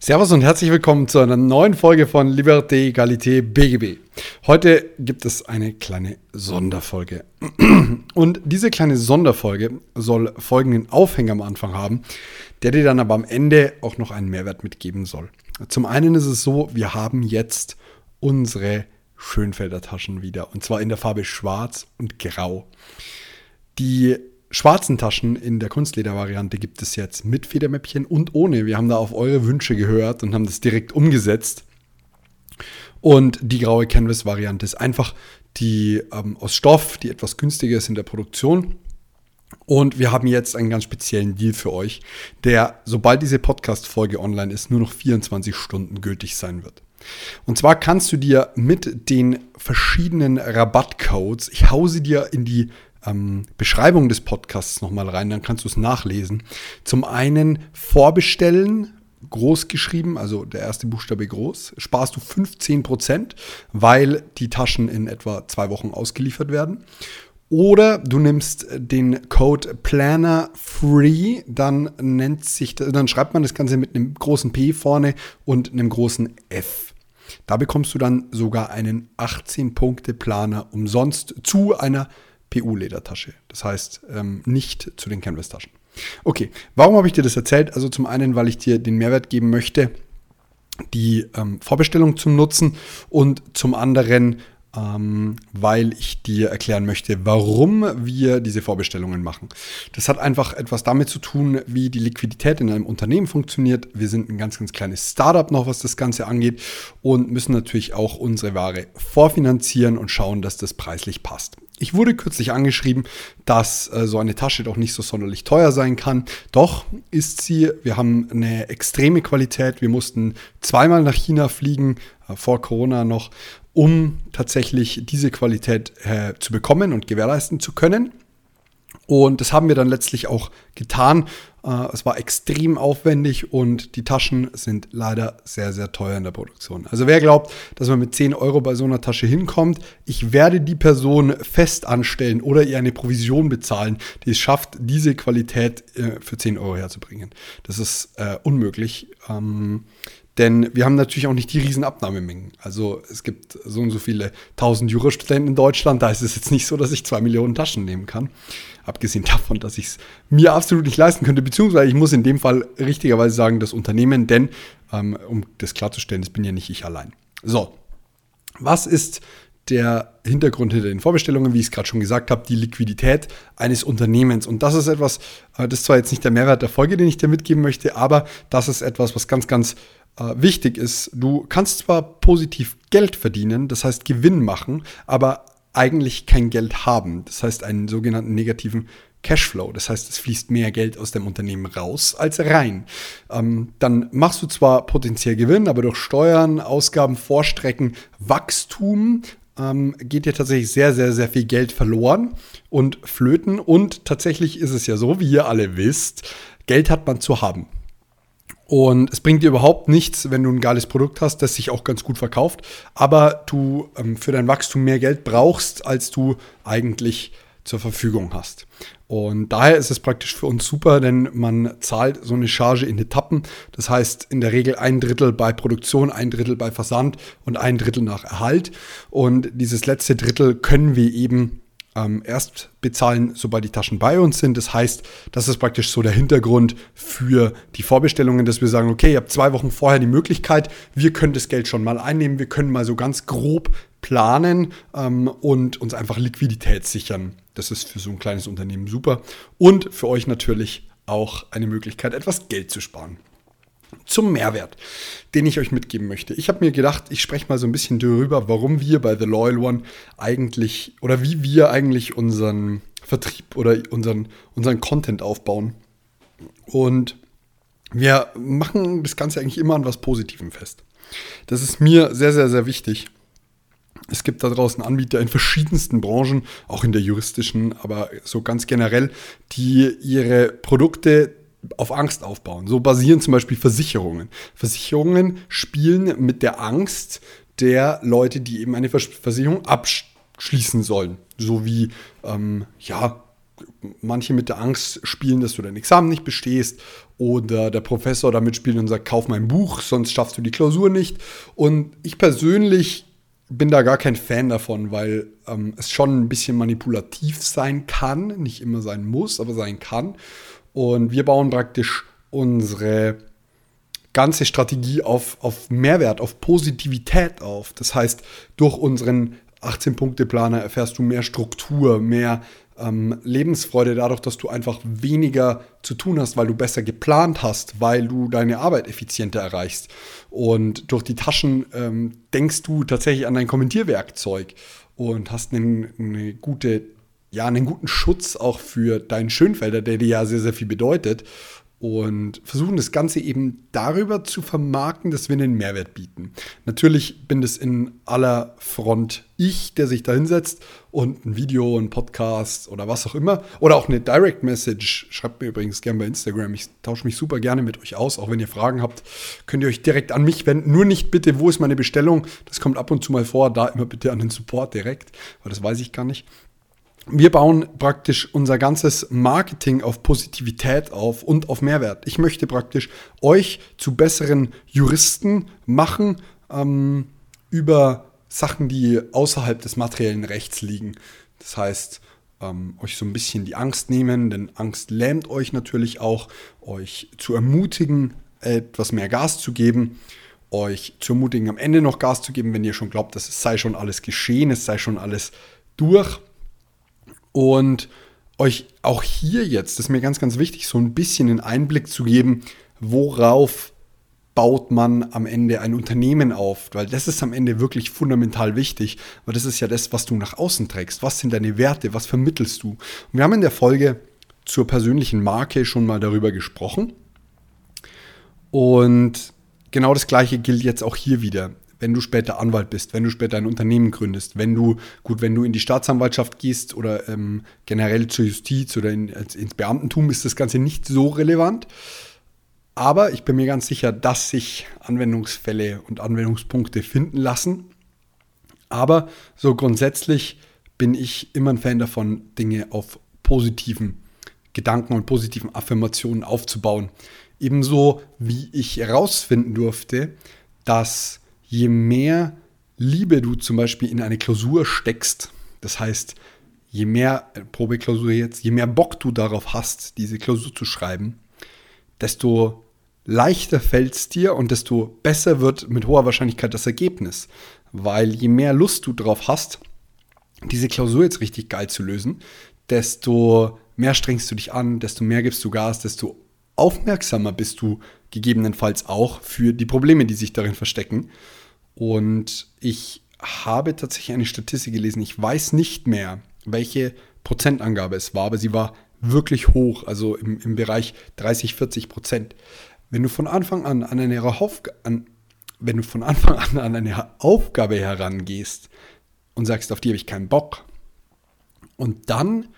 Servus und herzlich willkommen zu einer neuen Folge von Liberté, Egalité, BGB. Heute gibt es eine kleine Sonderfolge. Und diese kleine Sonderfolge soll folgenden Aufhänger am Anfang haben, der dir dann aber am Ende auch noch einen Mehrwert mitgeben soll. Zum einen ist es so, wir haben jetzt unsere Schönfelder Taschen wieder. Und zwar in der Farbe Schwarz und Grau. Die schwarzen Taschen in der Kunstleder-Variante gibt es jetzt mit Federmäppchen und ohne. Wir haben da auf eure Wünsche gehört und haben das direkt umgesetzt. Und die graue Canvas-Variante ist einfach die ähm, aus Stoff, die etwas günstiger ist in der Produktion. Und wir haben jetzt einen ganz speziellen Deal für euch, der, sobald diese Podcast-Folge online ist, nur noch 24 Stunden gültig sein wird. Und zwar kannst du dir mit den verschiedenen Rabattcodes, ich hau sie dir in die ähm, Beschreibung des Podcasts nochmal rein, dann kannst du es nachlesen. Zum einen vorbestellen, groß geschrieben, also der erste Buchstabe groß, sparst du 15%, weil die Taschen in etwa zwei Wochen ausgeliefert werden. Oder du nimmst den Code Planner Free, dann nennt sich, dann schreibt man das Ganze mit einem großen P vorne und einem großen F. Da bekommst du dann sogar einen 18-Punkte-Planer umsonst zu einer PU-Ledertasche. Das heißt, ähm, nicht zu den Canvas-Taschen. Okay, warum habe ich dir das erzählt? Also zum einen, weil ich dir den Mehrwert geben möchte, die ähm, Vorbestellung zum Nutzen und zum anderen, ähm, weil ich dir erklären möchte, warum wir diese Vorbestellungen machen. Das hat einfach etwas damit zu tun, wie die Liquidität in einem Unternehmen funktioniert. Wir sind ein ganz, ganz kleines Startup noch, was das Ganze angeht und müssen natürlich auch unsere Ware vorfinanzieren und schauen, dass das preislich passt. Ich wurde kürzlich angeschrieben, dass äh, so eine Tasche doch nicht so sonderlich teuer sein kann. Doch ist sie. Wir haben eine extreme Qualität. Wir mussten zweimal nach China fliegen, äh, vor Corona noch, um tatsächlich diese Qualität äh, zu bekommen und gewährleisten zu können. Und das haben wir dann letztlich auch getan. Äh, es war extrem aufwendig und die Taschen sind leider sehr, sehr teuer in der Produktion. Also wer glaubt, dass man mit 10 Euro bei so einer Tasche hinkommt, ich werde die Person fest anstellen oder ihr eine Provision bezahlen, die es schafft, diese Qualität äh, für 10 Euro herzubringen. Das ist äh, unmöglich. Ähm, denn wir haben natürlich auch nicht die riesen Abnahmemengen. Also es gibt so und so viele tausend Jurastudenten in Deutschland. Da ist es jetzt nicht so, dass ich zwei Millionen Taschen nehmen kann. Abgesehen davon, dass ich es mir absolut nicht leisten könnte. Beziehungsweise ich muss in dem Fall richtigerweise sagen, das Unternehmen, denn ähm, um das klarzustellen, das bin ja nicht ich allein. So, was ist der Hintergrund hinter den Vorbestellungen, wie ich es gerade schon gesagt habe, die Liquidität eines Unternehmens. Und das ist etwas, äh, das ist zwar jetzt nicht der Mehrwert der Folge, den ich dir mitgeben möchte, aber das ist etwas, was ganz, ganz äh, wichtig ist, du kannst zwar positiv Geld verdienen, das heißt Gewinn machen, aber eigentlich kein Geld haben. Das heißt einen sogenannten negativen Cashflow. Das heißt, es fließt mehr Geld aus dem Unternehmen raus als rein. Ähm, dann machst du zwar potenziell Gewinn, aber durch Steuern, Ausgaben, Vorstrecken, Wachstum ähm, geht dir tatsächlich sehr, sehr, sehr viel Geld verloren und flöten. Und tatsächlich ist es ja so, wie ihr alle wisst, Geld hat man zu haben. Und es bringt dir überhaupt nichts, wenn du ein geiles Produkt hast, das sich auch ganz gut verkauft, aber du ähm, für dein Wachstum mehr Geld brauchst, als du eigentlich zur Verfügung hast. Und daher ist es praktisch für uns super, denn man zahlt so eine Charge in Etappen. Das heißt in der Regel ein Drittel bei Produktion, ein Drittel bei Versand und ein Drittel nach Erhalt. Und dieses letzte Drittel können wir eben ähm, erst bezahlen, sobald die Taschen bei uns sind. Das heißt, das ist praktisch so der Hintergrund für die Vorbestellungen, dass wir sagen, okay, ihr habt zwei Wochen vorher die Möglichkeit, wir können das Geld schon mal einnehmen, wir können mal so ganz grob planen ähm, und uns einfach Liquidität sichern. Das ist für so ein kleines Unternehmen super und für euch natürlich auch eine Möglichkeit, etwas Geld zu sparen zum Mehrwert, den ich euch mitgeben möchte. Ich habe mir gedacht, ich spreche mal so ein bisschen darüber, warum wir bei The Loyal One eigentlich oder wie wir eigentlich unseren Vertrieb oder unseren, unseren Content aufbauen. Und wir machen das Ganze eigentlich immer an was Positivem fest. Das ist mir sehr, sehr, sehr wichtig. Es gibt da draußen Anbieter in verschiedensten Branchen, auch in der juristischen, aber so ganz generell, die ihre Produkte auf Angst aufbauen. So basieren zum Beispiel Versicherungen. Versicherungen spielen mit der Angst der Leute, die eben eine Versicherung abschließen sollen. So wie, ähm, ja, manche mit der Angst spielen, dass du dein Examen nicht bestehst oder der Professor damit spielt und sagt, kauf mein Buch, sonst schaffst du die Klausur nicht. Und ich persönlich bin da gar kein Fan davon, weil ähm, es schon ein bisschen manipulativ sein kann, nicht immer sein muss, aber sein kann. Und wir bauen praktisch unsere ganze Strategie auf, auf Mehrwert, auf Positivität auf. Das heißt, durch unseren 18-Punkte-Planer erfährst du mehr Struktur, mehr ähm, Lebensfreude dadurch, dass du einfach weniger zu tun hast, weil du besser geplant hast, weil du deine Arbeit effizienter erreichst. Und durch die Taschen ähm, denkst du tatsächlich an dein Kommentierwerkzeug und hast einen, eine gute, ja, einen guten Schutz auch für deinen Schönfelder, der dir ja sehr, sehr viel bedeutet und versuchen das Ganze eben darüber zu vermarkten, dass wir einen Mehrwert bieten. Natürlich bin das in aller Front ich, der sich da hinsetzt und ein Video, ein Podcast oder was auch immer oder auch eine Direct Message. Schreibt mir übrigens gerne bei Instagram. Ich tausche mich super gerne mit euch aus. Auch wenn ihr Fragen habt, könnt ihr euch direkt an mich wenden. Nur nicht bitte, wo ist meine Bestellung? Das kommt ab und zu mal vor. Da immer bitte an den Support direkt, weil das weiß ich gar nicht wir bauen praktisch unser ganzes Marketing auf Positivität auf und auf Mehrwert. Ich möchte praktisch euch zu besseren Juristen machen ähm, über Sachen, die außerhalb des materiellen Rechts liegen. Das heißt, ähm, euch so ein bisschen die Angst nehmen, denn Angst lähmt euch natürlich auch, euch zu ermutigen, etwas mehr Gas zu geben, euch zu ermutigen, am Ende noch Gas zu geben, wenn ihr schon glaubt, dass es sei schon alles geschehen, es sei schon alles durch und euch auch hier jetzt, das ist mir ganz, ganz wichtig, so ein bisschen einen Einblick zu geben, worauf baut man am Ende ein Unternehmen auf? Weil das ist am Ende wirklich fundamental wichtig, weil das ist ja das, was du nach außen trägst. Was sind deine Werte? Was vermittelst du? Und wir haben in der Folge zur persönlichen Marke schon mal darüber gesprochen. Und genau das Gleiche gilt jetzt auch hier wieder wenn du später Anwalt bist, wenn du später ein Unternehmen gründest, wenn du, gut, wenn du in die Staatsanwaltschaft gehst oder ähm, generell zur Justiz oder in, ins Beamtentum, ist das Ganze nicht so relevant. Aber ich bin mir ganz sicher, dass sich Anwendungsfälle und Anwendungspunkte finden lassen. Aber so grundsätzlich bin ich immer ein Fan davon, Dinge auf positiven Gedanken und positiven Affirmationen aufzubauen. Ebenso wie ich herausfinden durfte, dass je mehr Liebe du zum Beispiel in eine Klausur steckst, das heißt, je mehr Probeklausur jetzt, je mehr Bock du darauf hast, diese Klausur zu schreiben, desto leichter fällt es dir und desto besser wird mit hoher Wahrscheinlichkeit das Ergebnis. Weil je mehr Lust du drauf hast, diese Klausur jetzt richtig geil zu lösen, desto mehr strengst du dich an, desto mehr gibst du Gas, desto aufmerksamer bist du gegebenenfalls auch für die Probleme, die sich darin verstecken. Und ich habe tatsächlich eine Statistik gelesen. Ich weiß nicht mehr, welche Prozentangabe es war, aber sie war wirklich hoch, also im, im Bereich 30, 40 Prozent. Wenn du von Anfang an an eine, an, wenn du von Anfang an an eine Aufgabe herangehst und sagst, auf die habe ich keinen Bock, und dann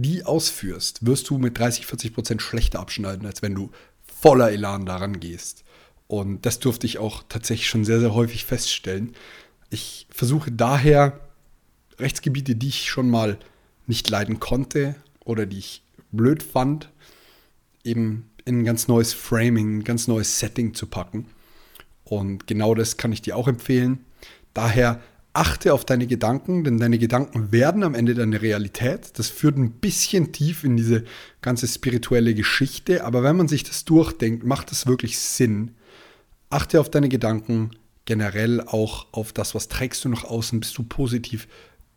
die ausführst, wirst du mit 30, 40 Prozent schlechter abschneiden, als wenn du voller Elan daran gehst. Und das durfte ich auch tatsächlich schon sehr, sehr häufig feststellen. Ich versuche daher Rechtsgebiete, die ich schon mal nicht leiden konnte oder die ich blöd fand, eben in ein ganz neues Framing, ein ganz neues Setting zu packen. Und genau das kann ich dir auch empfehlen. Daher achte auf deine Gedanken, denn deine Gedanken werden am Ende deine Realität. Das führt ein bisschen tief in diese ganze spirituelle Geschichte, aber wenn man sich das durchdenkt, macht es wirklich Sinn. Achte auf deine Gedanken, generell auch auf das, was trägst du nach außen, bist du positiv,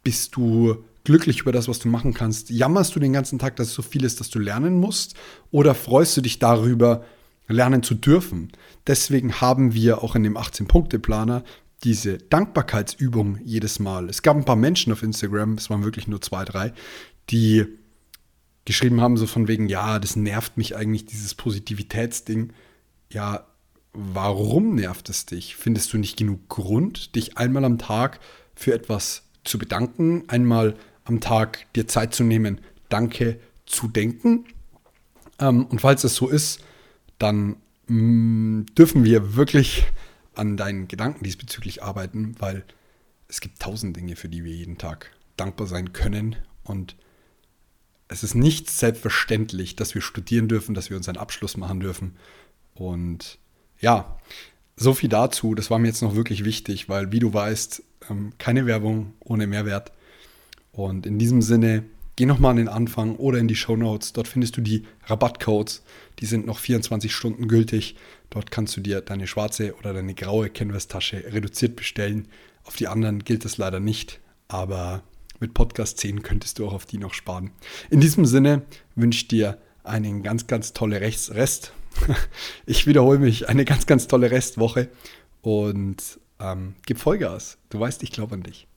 bist du glücklich über das, was du machen kannst. Jammerst du den ganzen Tag, dass es so viel ist, dass du lernen musst? Oder freust du dich darüber, lernen zu dürfen? Deswegen haben wir auch in dem 18-Punkte-Planer diese Dankbarkeitsübung jedes Mal. Es gab ein paar Menschen auf Instagram, es waren wirklich nur zwei, drei, die geschrieben haben, so von wegen, ja, das nervt mich eigentlich, dieses Positivitätsding. Ja, warum nervt es dich? Findest du nicht genug Grund, dich einmal am Tag für etwas zu bedanken, einmal am Tag dir Zeit zu nehmen, Danke zu denken? Ähm, und falls es so ist, dann mh, mm, dürfen wir wirklich an deinen Gedanken diesbezüglich arbeiten, weil es gibt tausend Dinge, für die wir jeden Tag dankbar sein können. Und es ist nicht selbstverständlich, dass wir studieren dürfen, dass wir unseren Abschluss machen dürfen. Und ja, so viel dazu. Das war mir jetzt noch wirklich wichtig, weil, wie du weißt, ähm, keine Werbung ohne Mehrwert. Und in diesem Sinne, geh nochmal an den Anfang oder in die Show Notes. Dort findest du die Rabattcodes. Die sind noch 24 Stunden gültig. Dort kannst du dir deine schwarze oder deine graue Canvas-Tasche reduziert bestellen. Auf die anderen gilt das leider nicht, aber mit Podcast 10 könntest du auch auf die noch sparen. In diesem Sinne wünsche ich dir einen ganz, ganz tolle Rest. Ich wiederhole mich, eine ganz, ganz tolle Restwoche und ähm, gib Vollgas. Du weißt, ich glaube an dich.